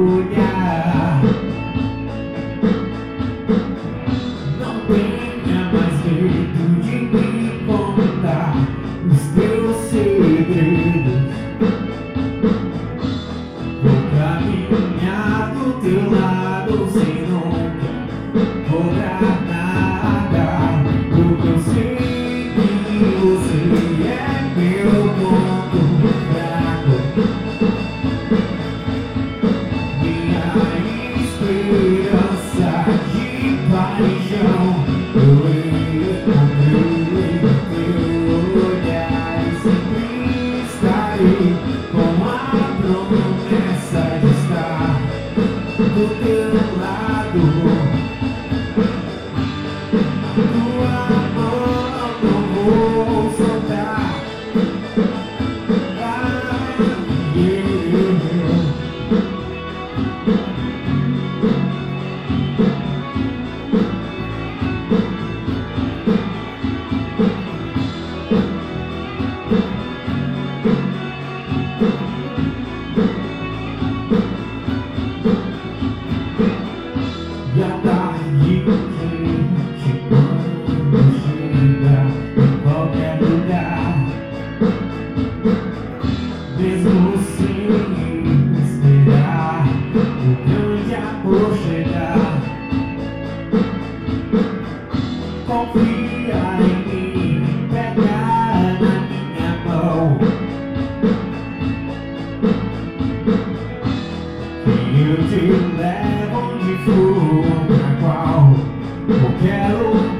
olhar Não tenha mais medo de me contar. Os teus segredos Vou caminhar do teu lado sem nunca cobrar. eu já vou chegar. Confia em mim, pega na minha mão. E eu te levo de for, pra qual eu quero.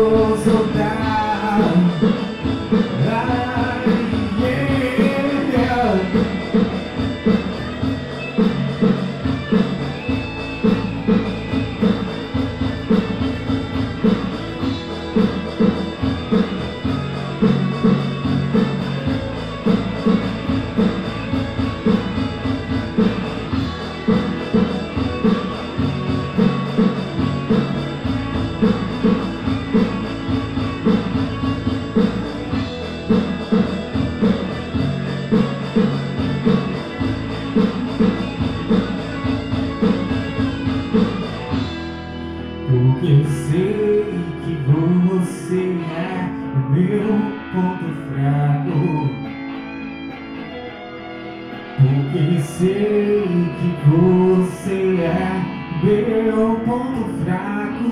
sei que você é meu ponto fraco.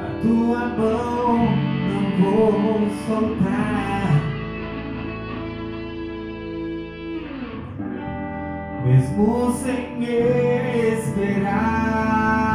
A tua mão não vou soltar. Mesmo sem esperar.